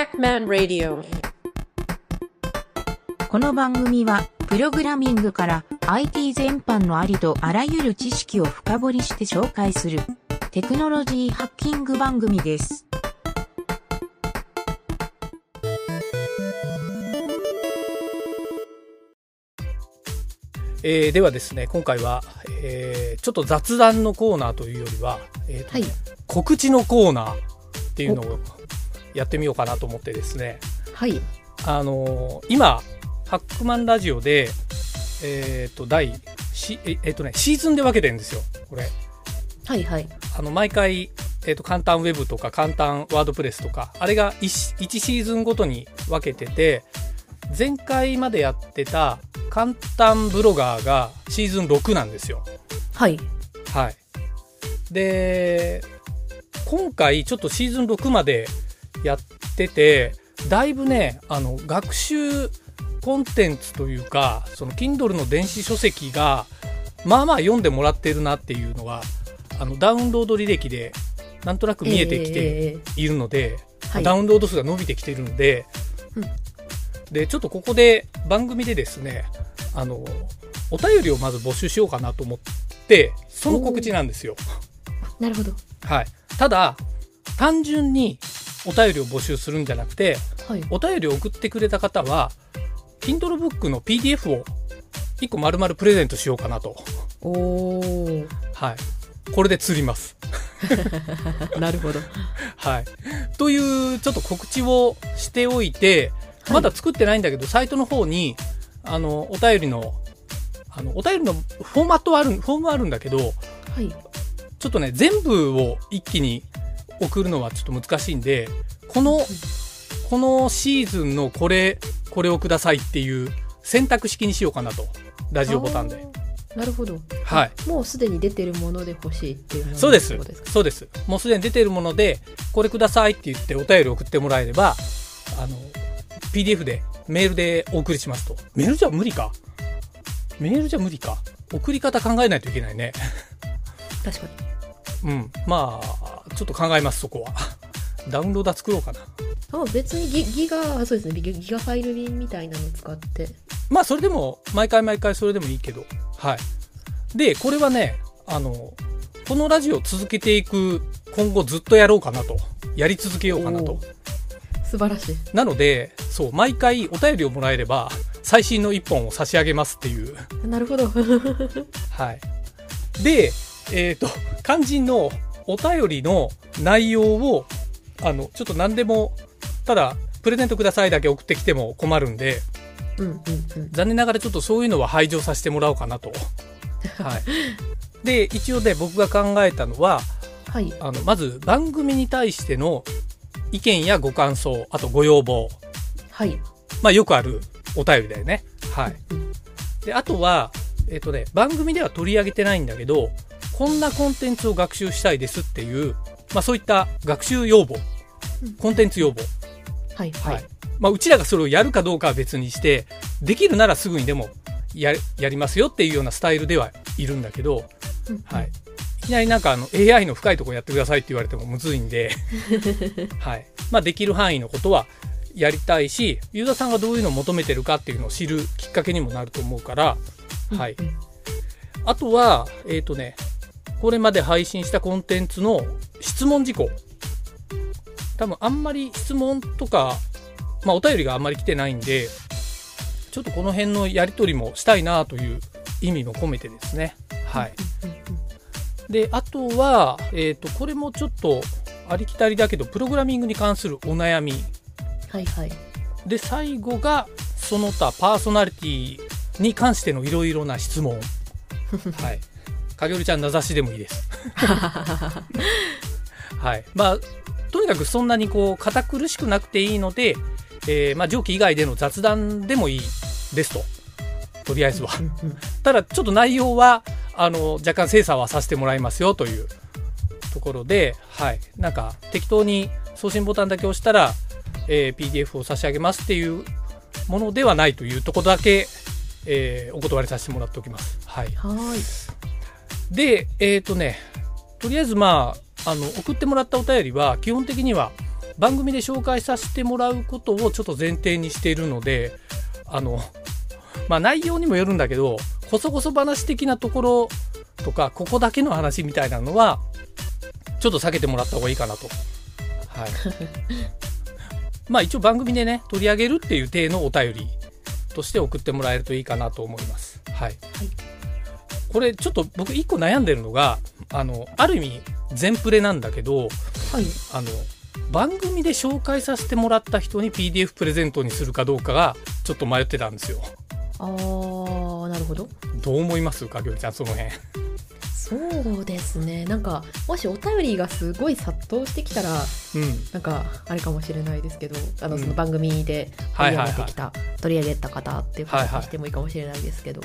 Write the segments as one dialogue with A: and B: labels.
A: Pac-Man Radio
B: この番組は、プログラミングから IT 全般のありとあらゆる知識を深掘りして紹介するテクノロジーハッキング番組です。
C: えーではですね今回は、えーちょっと雑談のコーナーというよりは、えーと
A: はい
C: 告知のコーナーっていうのをやってみようかなと思ってですね。
A: はい。
C: あのー今ハックマンラジオでえっ、と第しええーとねシーズンで分けてるんですよこれ。
A: はいはい。
C: あの毎回、えー、と簡単ウェブとか簡単ワードプレスとかあれが 1, 1シーズンごとに分けてて前回までやってた簡単ブロガーがシーズン6なんですよ。
A: はい。
C: はい。で、今回ちょっとシーズン6までやってて、だいぶね、あの、学習コンテンツというか、その Kindle の電子書籍が、まあまあ読んでもらってるなっていうのは、あの、ダウンロード履歴で、なんとなく見えてきて
A: え
C: いるので、
A: ーはい。
C: ダウンロード数が伸びてきてるんで、
A: うん。
C: で、ちょっとここで番組でですね、あの、お便りをまず募集しようかなと思って、その告知なんですよ。
A: なるほど。
C: はい。ただ、単純にお便りを募集するんじゃなくて、
A: はい
C: お便りを送ってくれた方は、Kindle Book の PDF を1個丸々プレゼントしようかなと。
A: おお
C: はい。これで釣ります。
A: なるほど
C: はい。という、ちょっと告知をしておいて、
A: はい
C: まだ作ってないんだけど、サイトの方に、あの、お便りの、あの、お便りのフォーマットはある、フォームはあるんだけど、
A: はい
C: ちょっとね、全部を一気に送るのはちょっと難しいんで、この、このシーズンのこれ、これをくださいっていう選択式にしようかなと。ラジオボタンで。
A: なるほど
C: はい。
A: もうすでに出てるもので欲しいっていう
C: そうです。そうです。もうすでに出てるもので、これくださいって言ってお便り送ってもらえれば、あの、PDF で、メールでお送りしますと。メールじゃ無理か？メールじゃ無理か？送り方考えないといけないね。
A: 確かに
C: うん。まあ、ちょっと考えます、そこは。ダウンローダー作ろうかな。
A: あ別にギギガそうですねギギガファイル便みたいなの使って
C: まあ、それでも、毎回毎回それでもいいけど。はい。で、これはね、あの、このラジオを続けていく、今後ずっとやろうかなと。やり続けようかなと
A: お。素晴らしい
C: なので、そう、毎回お便りをもらえれば、最新の一本を差し上げますっていう。
A: なるほど
C: はい。で、えっ、と、肝心のお便りの内容を、あの、ちょっと何でも、ただ、プレゼントくださいだけ送ってきても困るんで、
A: うんうんうん
C: 残念ながらちょっとそういうのは排除させてもらおうかなと。はい。で、一応ね、僕が考えたのは、
A: はい
C: あの、まず番組に対しての意見やご感想、あとご要望。
A: はい
C: まあよくあるお便りだよね。はい。
A: うん
C: で、あとは、えっ、とね、番組では取り上げてないんだけど、こんなコンテンツを学習したいですっていう、まあそういった学習要望
A: うん、
C: コンテンツ要望。
A: はい
C: はい。
A: はい
C: まあうちらがそれをやるかどうかは別にして、できるならすぐにでもややりますよっていうようなスタイルではいるんだけど、
A: うん
C: はい。いきなりなんかあの AI の深いところやってくださいって言われてもむずいんで、はい。まあできる範囲のことはやりたいし、ユーザーさんがどういうのを求めてるかっていうのを知るきっかけにもなると思うから、はい。
A: うん
C: あとは、えっ、とね、これまで配信したコンテンツの質問事項。多分あんまり質問とか、まあお便りがあんまり来てないんで、ちょっとこの辺のやり取りもしたいなという意味も込めてですね。はい。で、あとは、えっ、と、これもちょっとありきたりだけど、プログラミングに関するお悩み。
A: はいはい
C: で、最後が、その他パーソナリティに関してのいろいろな質問。はい。影織ちゃん名指しでもいいです。はい。まあ、とにかくそんなにこう、堅苦しくなくていいので、えーまあ、上記以外での雑談でもいいですと。とりあえずは。ただ、ちょっと内容は、あの、若干精査はさせてもらいますよというところで、はい。なんか、適当に送信ボタンだけ押したら、えー PDF を差し上げますっていうものではないというところだけ、えーお断りさせてもらっておきます。はい。
A: はーい
C: で、えっ、とね、とりあえずまあ、あの、送ってもらったお便りは、基本的には番組で紹介させてもらうことをちょっと前提にしているのであのまあ内容にもよるんだけどこそこそ話的なところとかここだけの話みたいなのはちょっと避けてもらった方がいいかなと。はい、まあ一応番組でね取り上げるっていう体のお便りとして送ってもらえるといいかなと思います。はい、これちょっと僕一個悩んでるのがあのある意味全プレなんだけど
A: はい。
C: あの番組で紹介させてもらった人に PDF プレゼントにするかどうかがちょっと迷ってたんですよ。
A: あーなるほど。
C: どう思います？かきょりちゃんその辺。
A: そうですね。なんかもしお便りがすごい殺到してきたら
C: うん。
A: なんかあれかもしれないですけどあの
C: うん。
A: その番組で取り上げてきた、取り上げた方っていう
C: はいはい。
A: 形にしてもいいかもしれないですけど、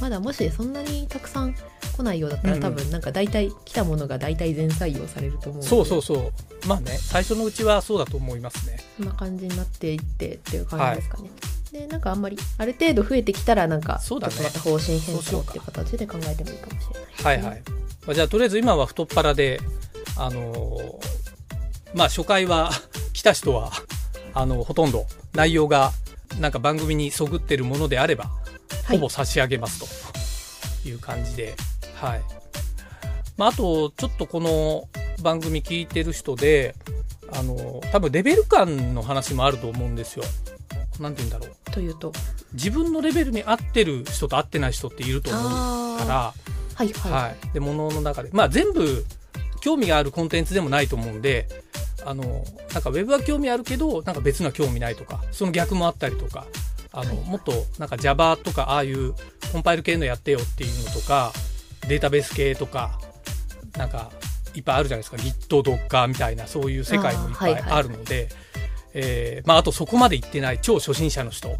A: まだもしそんなにたくさん来ないようだったら、
C: うん
A: 多分なんか大体来たものが大体全採用されると思う
C: そうそうそう。まあね最初のうちはそうだと思いますね。
A: そんな感じになっていってっていう感じですかね。でなんかあんまりある程度増えてきたらなんか
C: そうだね。
A: また方針変更っていう形で考えてもいいかもしれないね、
C: はいはい。まあじゃあとりあえず今は太っ腹であのーまあ初回は来た人はあのほとんど内容がなんか番組にそぐってるものであれば
A: はい
C: ほぼ差し上げますという感じで、はい。まあ、あと、ちょっとこの番組聞いてる人で、あの、多分レベル感の話もあると思うんですよ。なんて言うんだろう。
A: というと？
C: 自分のレベルに合ってる人と合ってない人っていると思うか
A: あ
C: ら、
A: はいはい、
C: はい。で、ものの中で、まあ全部興味があるコンテンツでもないと思うんで、あの、なんかウェブは興味あるけど、なんか別のは興味ないとか、その逆もあったりとか、あの、
A: はい。
C: もっとなんか Java とかああいうコンパイル系のやってよっていうのとか、データベース系とか、なんかいっぱいあるじゃないですか。Git、Docker みたいなそういう世界もいっぱい。
A: あ
C: るので、えーまああとそこまで行ってない超初心者の人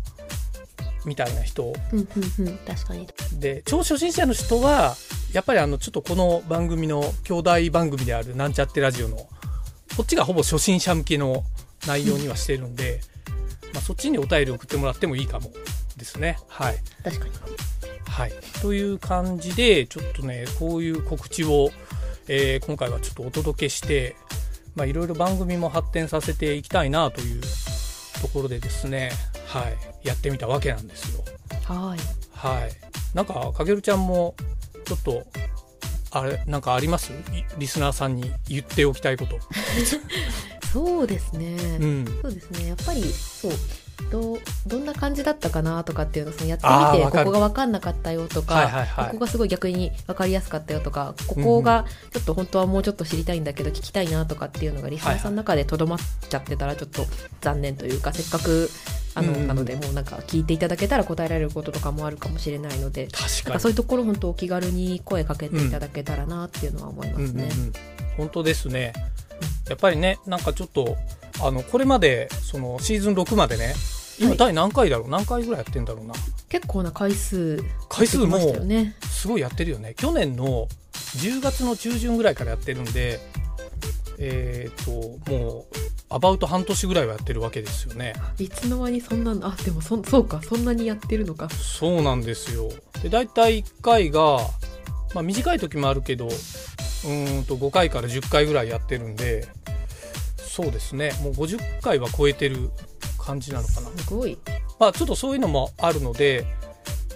C: みたいな人。
A: うんうんうん。確かに。
C: で超初心者の人はやっぱりあのちょっとこの番組の兄弟番組であるなんちゃってラジオのこっちがほぼ初心者向けの内容にはしてるんで、まあ、そっちにお便り送ってもらってもいいかもですね。はい。
A: 確かに。
C: はい。という感じでちょっとねこういう告知を、えー今回はちょっとお届けしてまあいろいろ番組も発展させていきたいなというところでですねはい。やってみたわけなんですよ。
A: はい。
C: はい。なんか、かけるちゃんも、ちょっと、あれ、なんかあります？いリスナーさんに言っておきたいこと。
A: そうですね、
C: うん。
A: そうですねやっぱりそうどうどんな感じだったかなとかっていうのをそのやってみてここが分かんなかったよとか、
C: はいはいはい
A: ここがすごい逆に分かりやすかったよとかここがちょっと本当はもうちょっと知りたいんだけど聞きたいなとかっていうのがリスナーさんの中でとどまっちゃってたらちょっと残念というかせっかくあの、
C: うんうん
A: なのでもうなんか聞いていただけたら答えられることとかもあるかもしれないので
C: 確。か
A: そういうところ本当お気軽に声かけていただけたらなっていうのは思いますね。
C: うんうんうん本当ですね。やっぱりね、なんかちょっと、あの、これまで、その、シーズン6までね、今
A: はい
C: 第何回だろう？何回ぐらいやってんだろうな？
A: 結構な回数
C: 回数も。すごいやってるよね。去年の10月の中旬ぐらいからやってるんで、えっ、と、もう、アバウト半年ぐらいはやってるわけですよね。
A: いつの間にそんなのあでもそそうかそんなにやってるのか
C: そうなんですよ。で、大体1回が、まあ短い時もあるけど、うーんと5回から10回ぐらいやってるんで、そうですね、もう50回は超えてる感じなのかな。
A: すごい
C: まあちょっとそういうのもあるので、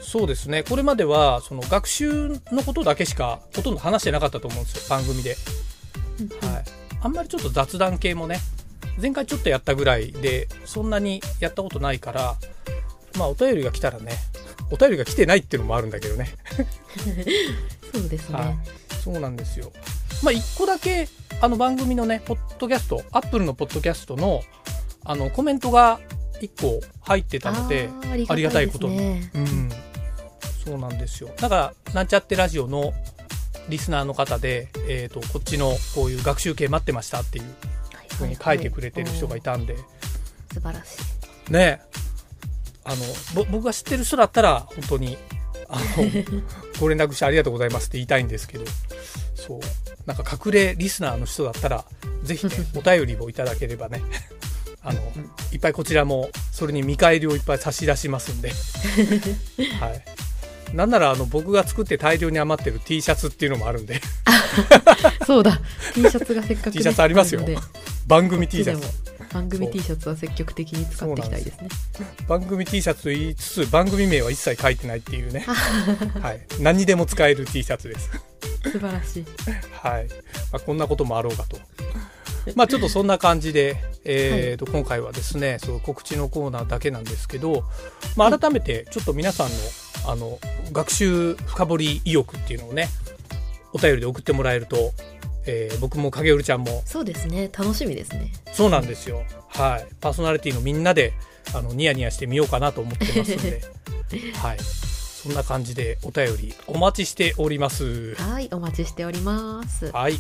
C: そうですね、これまではその学習のことだけしかほとんど話してなかったと思うんですよ、番組で。はい。あんまりちょっと雑談系もね、前回ちょっとやったぐらいで、そんなにやったことないから、まあお便りが来たらね、お便りが来てないっていうのもあるんだけどね。
A: そうですね、
C: はい。そうなんですよ。まあ一個だけ、あの番組のね、ポッドキャスト、アップルのポッドキャストの、あの、コメントが一個入ってたので、
A: あー
C: ありがたいことに。うん、そうなんですよ。だから、なんちゃってラジオのリスナーの方で、えっ、と、こっちのこういう学習系待ってましたっていうふうに書いてくれてる人がいたんで、
A: 素晴らしい。
C: ね。あの、ぼ僕が知ってる人だったら、本当に、あの、ご連絡してありがとうございますって言いたいんですけど、そう、なんか隠れリスナーの人だったら、ぜひね、お便りをいただければね、あの、いっぱいこちらも、それに見返りをいっぱい差し出しますんで、はい。なんなら、あの、僕が作って大量に余ってる T シャツっていうのもあるんで、
A: そうだ。T シャツがせっかく、ね、
C: T シャツありますよ。番組 T シャツ。
A: 番組 T シャツは積極的に使っていきたいですね。
C: 番組 T シャツと言いつつ番組名は一切書いてないっていうね、はい、何にでも使える T シャツです
A: 素晴らしい。
C: はい、まあ、こんなこともあろうかと。まあちょっとそんな感じで、えーと、はい、今回はですねそう告知のコーナーだけなんですけど、まあ、改めてちょっと皆さんのあの学習深掘り意欲っていうのをねお便りで送ってもらえると、えー、僕も影織ちゃんも
A: そうですね。楽しみですね。
C: そうなんですよ。はい。パーソナリティのみんなであのニヤニヤしてみようかなと思ってますので。はいそんな感じでお便りお待ちしております。
A: はいお待ちしております。
C: はい